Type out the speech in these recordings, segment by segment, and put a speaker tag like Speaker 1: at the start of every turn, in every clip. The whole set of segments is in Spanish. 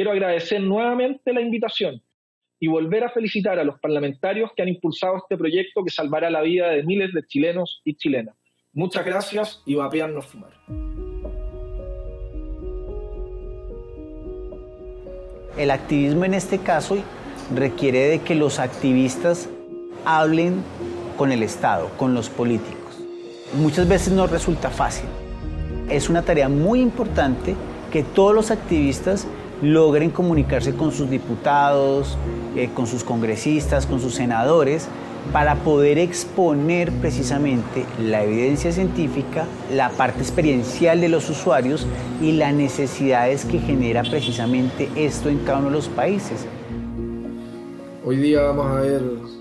Speaker 1: quiero agradecer nuevamente la invitación y volver a felicitar a los parlamentarios que han impulsado este proyecto que salvará la vida de miles de chilenos y chilenas. Muchas gracias y vapearnos fumar.
Speaker 2: El activismo en este caso requiere de que los activistas hablen con el Estado, con los políticos. Muchas veces no resulta fácil. Es una tarea muy importante que todos los activistas logren comunicarse con sus diputados, eh, con sus congresistas, con sus senadores, para poder exponer precisamente la evidencia científica, la parte experiencial de los usuarios y las necesidades que genera precisamente esto en cada uno de los países.
Speaker 3: Hoy día vamos a ver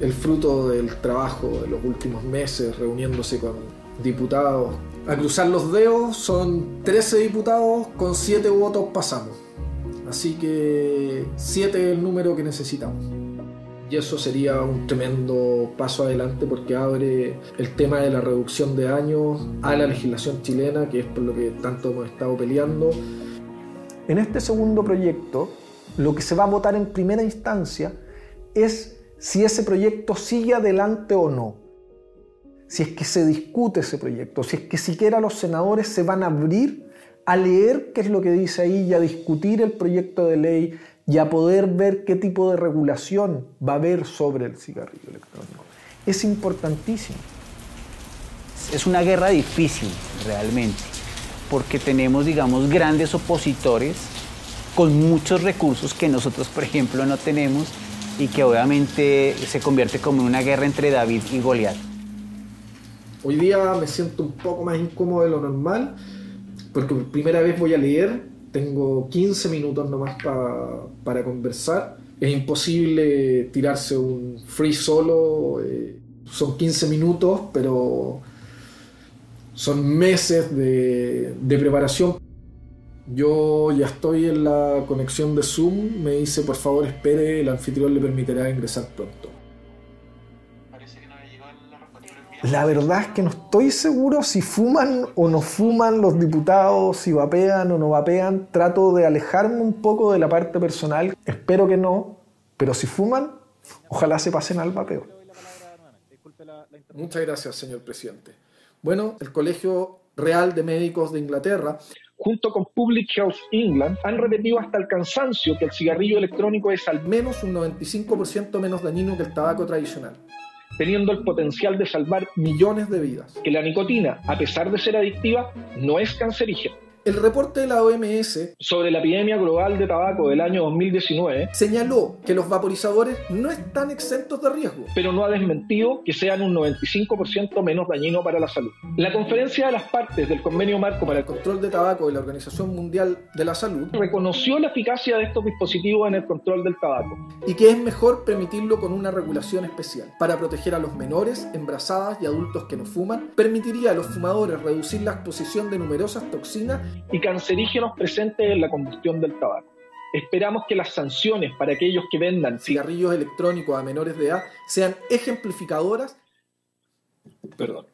Speaker 3: el fruto del trabajo de los últimos meses reuniéndose con diputados. A cruzar los dedos son 13 diputados, con 7 votos pasamos. Así que 7 es el número que necesitamos. Y eso sería un tremendo paso adelante porque abre el tema de la reducción de años a la legislación chilena, que es por lo que tanto hemos estado peleando.
Speaker 4: En este segundo proyecto, lo que se va a votar en primera instancia es si ese proyecto sigue adelante o no. Si es que se discute ese proyecto, si es que siquiera los senadores se van a abrir a leer qué es lo que dice ahí y a discutir el proyecto de ley y a poder ver qué tipo de regulación va a haber sobre el cigarrillo electrónico. Es importantísimo.
Speaker 2: Es una guerra difícil realmente, porque tenemos, digamos, grandes opositores con muchos recursos que nosotros, por ejemplo, no tenemos y que obviamente se convierte como en una guerra entre David y Goliat.
Speaker 3: Hoy día me siento un poco más incómodo de lo normal porque por primera vez voy a leer, tengo 15 minutos nomás para conversar. Es imposible tirarse un free solo, eh, son 15 minutos, pero son meses de, de preparación yo ya estoy en la conexión de Zoom. Me dice, por favor, espere, el anfitrión le permitirá ingresar pronto.
Speaker 4: La verdad es que no estoy seguro si fuman o no fuman los diputados, si vapean o no vapean. Trato de alejarme un poco de la parte personal. Espero que no, pero si fuman, ojalá se pasen al vapeo.
Speaker 3: Muchas gracias, señor presidente. Bueno, el Colegio Real de Médicos de Inglaterra
Speaker 1: junto con Public Health England, han repetido hasta el cansancio que el cigarrillo electrónico es al
Speaker 3: menos un 95% menos dañino que el tabaco tradicional
Speaker 1: teniendo el potencial de salvar
Speaker 3: millones de vidas.
Speaker 1: Que la nicotina, a pesar de ser adictiva, no es cancerígena.
Speaker 3: El reporte de la OMS
Speaker 1: sobre la epidemia global de tabaco del año 2019
Speaker 3: señaló que los vaporizadores no están exentos de riesgo,
Speaker 1: pero no ha desmentido que sean un 95% menos dañino para la salud. La conferencia de las partes del convenio marco para el control de tabaco de la Organización Mundial de la Salud reconoció la eficacia de estos dispositivos en el control del tabaco
Speaker 3: y que es mejor permitirlo con una regulación especial para proteger a los menores, embarazadas y adultos que no fuman, permitiría a los fumadores reducir la exposición de numerosas toxinas
Speaker 1: y cancerígenos presentes en la combustión del tabaco. Esperamos que las sanciones para aquellos que vendan
Speaker 3: cigarrillos electrónicos a menores de edad sean ejemplificadoras. Perdón.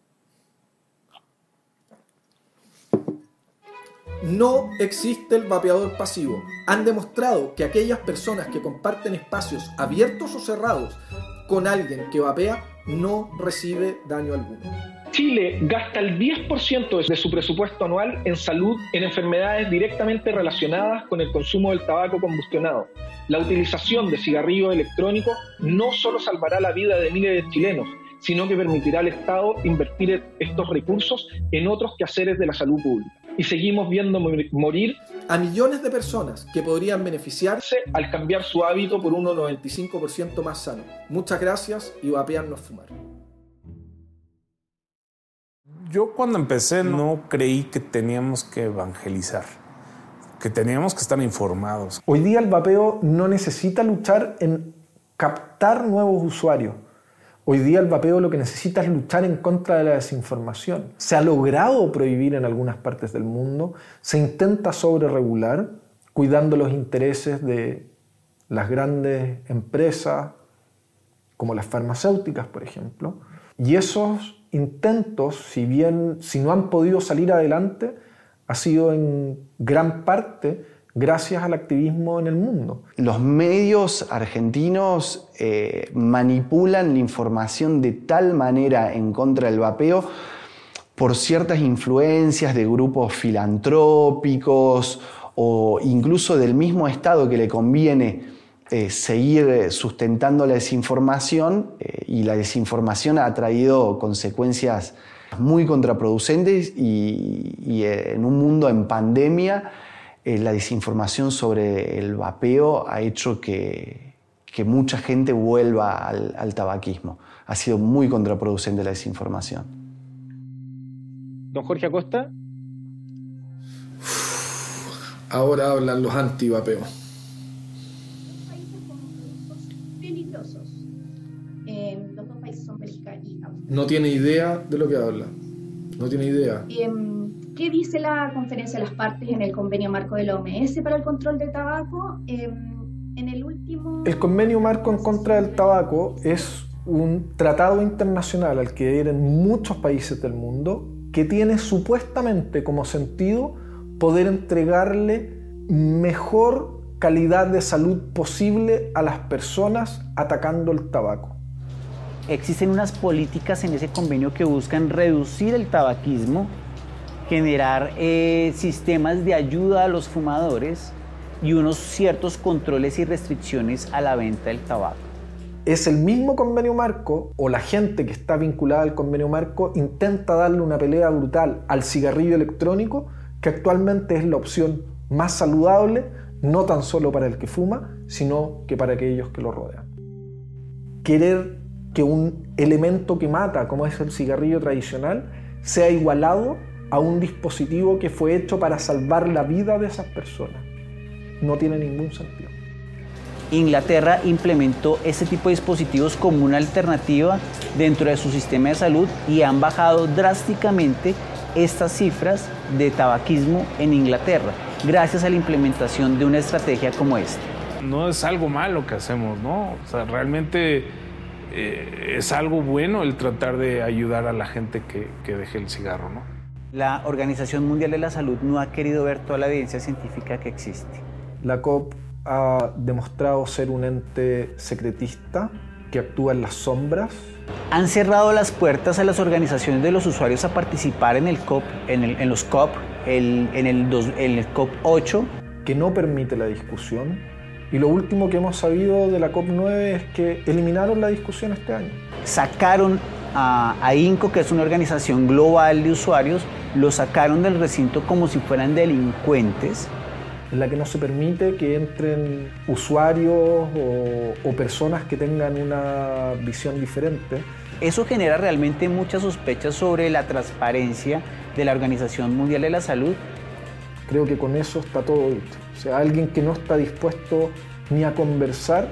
Speaker 3: No existe el vapeador pasivo. Han demostrado que aquellas personas que comparten espacios abiertos o cerrados con alguien que vapea no recibe daño alguno.
Speaker 1: Chile gasta el 10% de su presupuesto anual en salud en enfermedades directamente relacionadas con el consumo del tabaco combustionado. La utilización de cigarrillos electrónicos no solo salvará la vida de miles de chilenos, sino que permitirá al Estado invertir estos recursos en otros quehaceres de la salud pública. Y seguimos viendo morir
Speaker 3: a millones de personas que podrían beneficiarse
Speaker 1: al cambiar su hábito por uno
Speaker 3: 95% más sano. Muchas gracias y vapearnos fumar.
Speaker 5: Yo cuando empecé no creí que teníamos que evangelizar, que teníamos que estar informados.
Speaker 4: Hoy día el vapeo no necesita luchar en captar nuevos usuarios. Hoy día el vapeo lo que necesita es luchar en contra de la desinformación. Se ha logrado prohibir en algunas partes del mundo, se intenta sobreregular, cuidando los intereses de las grandes empresas, como las farmacéuticas, por ejemplo. Y esos intentos, si bien si no han podido salir adelante, ha sido en gran parte
Speaker 3: gracias al activismo en el mundo.
Speaker 6: Los medios argentinos eh, manipulan la información de tal manera en contra del vapeo por ciertas influencias de grupos filantrópicos o incluso del mismo Estado que le conviene eh, seguir sustentando la desinformación eh, y la desinformación ha traído consecuencias muy contraproducentes y, en un mundo en pandemia eh, la desinformación sobre el vapeo ha hecho que, mucha gente vuelva al tabaquismo. Ha sido muy contraproducente la desinformación.
Speaker 1: Don Jorge Acosta.
Speaker 4: Ahora hablan los anti-vapeos. No tiene idea de lo que habla. No tiene idea.
Speaker 7: Em, ¿Qué dice la conferencia de las partes en el convenio marco de la OMS para el control del tabaco? Em, en el último...
Speaker 3: El convenio marco en contra del tabaco es un tratado internacional al que adhieren muchos países del mundo que tiene supuestamente como sentido poder entregarle mejor calidad de salud posible a las personas atacando el tabaco.
Speaker 2: Existen unas políticas en ese convenio que buscan reducir el tabaquismo, generar eh, sistemas de ayuda a los fumadores y unos ciertos controles y restricciones a la venta del tabaco
Speaker 3: es el mismo convenio marco o la gente que está vinculada al convenio marco intenta darle una pelea brutal al cigarrillo electrónico, que actualmente es la opción más saludable, no tan solo para el que fuma, sino que para aquellos que lo rodean. Querer que un elemento que mata, como es el cigarrillo tradicional, sea igualado a un dispositivo que fue hecho para salvar la vida de esas personas. No tiene ningún sentido.
Speaker 2: Inglaterra implementó este tipo de dispositivos como una alternativa dentro de su sistema de salud y han bajado drásticamente estas cifras de tabaquismo en Inglaterra, gracias a la implementación de una estrategia como esta.
Speaker 5: No es algo malo que hacemos, ¿no? O sea, realmente eh, es algo bueno el tratar de ayudar a la gente que, que deje el cigarro, ¿no?
Speaker 2: La Organización Mundial de la Salud no ha querido ver toda la evidencia científica que existe.
Speaker 3: La COP ha demostrado ser un ente secretista que actúa en las sombras.
Speaker 2: Han cerrado las puertas a las organizaciones de los usuarios a participar en el COP, en, los COP, en, el, en el COP 8.
Speaker 3: Que no permite la discusión. Y lo último que hemos sabido de la COP 9 es que eliminaron la discusión este año.
Speaker 2: Sacaron a, a INCO, que es una organización global de usuarios, lo sacaron del recinto como si fueran delincuentes
Speaker 3: en la que no se permite que entren usuarios o, personas que tengan una visión diferente.
Speaker 2: Eso genera realmente muchas sospechas sobre la transparencia de la Organización Mundial de la Salud.
Speaker 3: Creo que con eso está todo dicho. O sea, alguien que no está dispuesto ni a conversar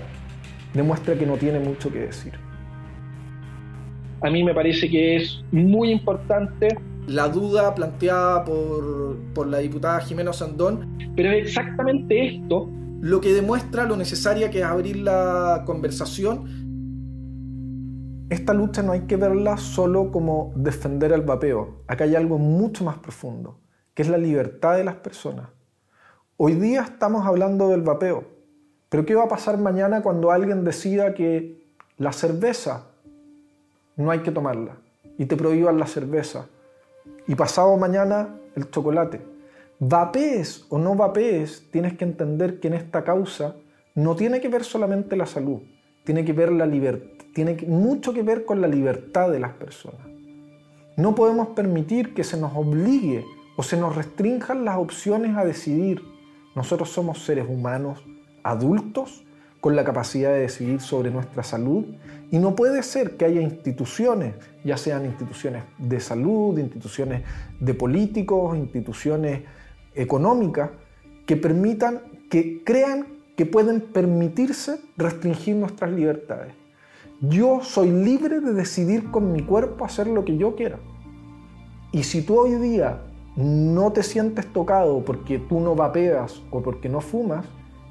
Speaker 3: demuestra que no tiene mucho que decir.
Speaker 1: A mí me parece que es muy importante
Speaker 4: la duda planteada por, la diputada Jimena Sandón.
Speaker 1: Pero es exactamente esto
Speaker 4: lo que demuestra lo necesaria que es abrir la conversación.
Speaker 3: Esta lucha no hay que verla solo como defender el vapeo. Acá hay algo mucho más profundo, que es la libertad de las personas. Hoy día estamos hablando del vapeo, pero ¿qué va a pasar mañana cuando alguien decida que la cerveza no hay que tomarla y te prohíban la cerveza y pasado mañana el chocolate. Vapees o no vapees, tienes que entender que en esta causa no tiene que ver solamente la salud, tiene que ver la libertad, tiene mucho que ver con la libertad de las personas. No podemos permitir que se nos obligue o se nos restrinjan las opciones a decidir. Nosotros somos seres humanos adultos con la capacidad de decidir sobre nuestra salud y no puede ser que haya instituciones, ya sean instituciones de salud, instituciones de políticos, instituciones económicas, que permitan, que crean que pueden permitirse restringir nuestras libertades. Yo soy libre de decidir con mi cuerpo hacer lo que yo quiera. Y si tú hoy día no te sientes tocado porque tú no vapeas o porque no fumas,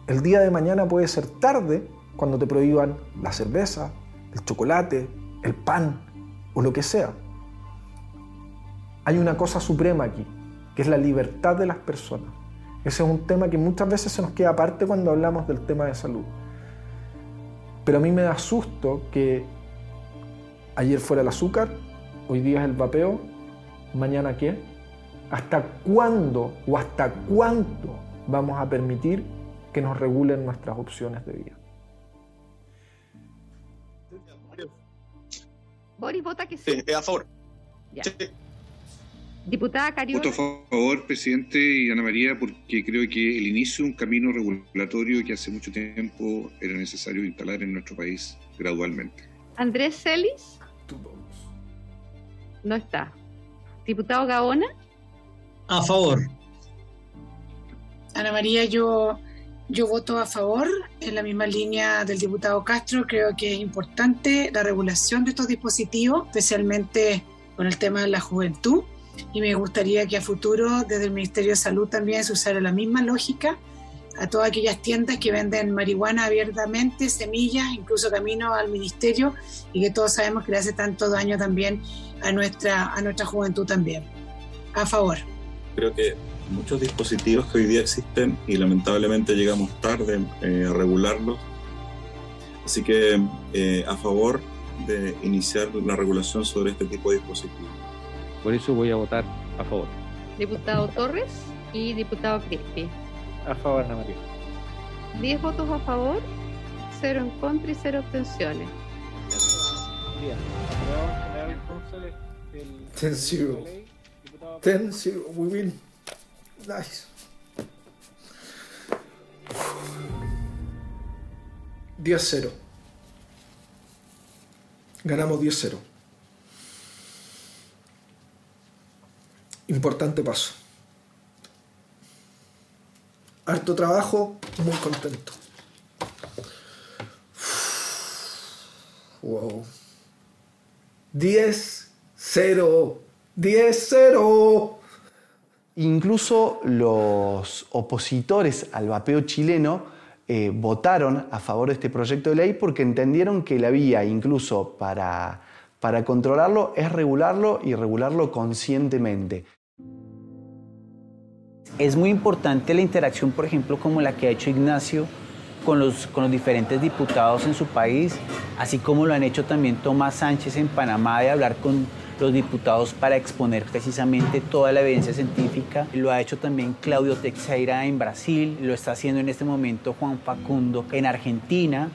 Speaker 3: el día de mañana puede ser tarde cuando te prohíban la cerveza, el chocolate, el pan o lo que sea. Hay una cosa suprema aquí, que es la libertad de las personas. Ese es un tema que muchas veces se nos queda aparte cuando hablamos del tema de salud. Pero a mí me da susto que ayer fuera el azúcar, hoy día es el vapeo, mañana qué. ¿Hasta cuándo o hasta cuánto vamos a permitir que nos regulen nuestras opciones de vida?
Speaker 8: Boris vota que sí.
Speaker 9: a favor.
Speaker 8: Diputada Cariola.
Speaker 10: Voto a favor, presidente y Ana María, porque creo que el inicio de un camino regulatorio que hace mucho tiempo era necesario instalar en nuestro país gradualmente.
Speaker 8: Andrés Celis. No está. Diputado Gaona.
Speaker 11: A favor.
Speaker 12: Ana María, yo, yo voto a favor en la misma línea del diputado Castro. Creo que es importante la regulación de estos dispositivos, especialmente con el tema de la juventud y me gustaría que a futuro desde el Ministerio de Salud también se usara la misma lógica a todas aquellas tiendas que venden marihuana abiertamente, semillas, incluso camino al ministerio y que todos sabemos que le hace tanto daño también a nuestra, a nuestra juventud también. A favor
Speaker 13: creo que muchos dispositivos que hoy día existen y lamentablemente llegamos tarde eh, a regularlos. Así que eh, a favor de iniciar la regulación sobre este tipo de dispositivos.
Speaker 14: Por eso voy a votar a favor.
Speaker 8: Diputado Torres y diputado Crispi.
Speaker 14: A favor, Ana María.
Speaker 8: 10 votos a favor, cero en contra y cero abstenciones.
Speaker 3: Bien, aprobado el... Tensivo. 10 0 we win nice. 10-0 ganamos 10-0 importante paso. Harto trabajo muy contento. Wow. 10 0 10, 0.
Speaker 6: Incluso los opositores al vapeo chileno eh, votaron a favor de este proyecto de ley porque entendieron que la vía, incluso para, para controlarlo, es regularlo y regularlo conscientemente.
Speaker 2: Es muy importante la interacción, por ejemplo, como la que ha hecho Ignacio con los, con los diferentes diputados en su país, así como lo han hecho también Tomás Sánchez en Panamá de hablar con los diputados para exponer precisamente toda la evidencia científica. Lo ha hecho también Claudio Teixeira en Brasil, lo está haciendo en este momento Juan Facundo en Argentina,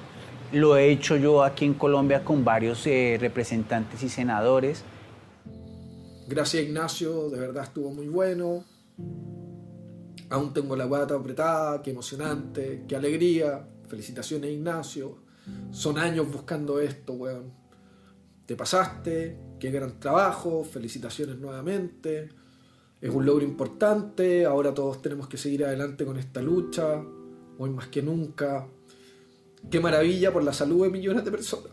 Speaker 2: lo he hecho yo aquí en Colombia con varios eh, representantes y senadores.
Speaker 4: Gracias Ignacio, de verdad estuvo muy bueno. Aún tengo la guata apretada, qué emocionante, qué alegría. Felicitaciones Ignacio. Son años buscando esto, weón. Te pasaste, qué gran trabajo, felicitaciones nuevamente. Es un logro importante, ahora todos tenemos que seguir adelante con esta lucha, hoy más que nunca. Qué maravilla por la salud de millones de personas.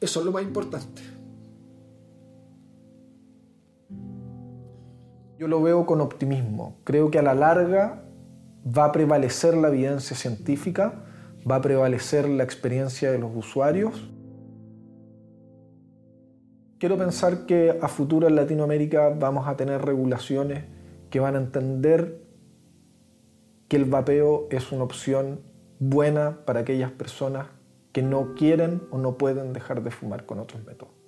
Speaker 4: Eso es lo más importante.
Speaker 3: Yo lo veo con optimismo. Creo que a la larga va a prevalecer la evidencia científica, va a prevalecer la experiencia de los usuarios. Quiero pensar que a futuro en Latinoamérica vamos a tener regulaciones que van a entender que el vapeo es una opción buena para aquellas personas que no quieren o no pueden dejar de fumar con otros métodos.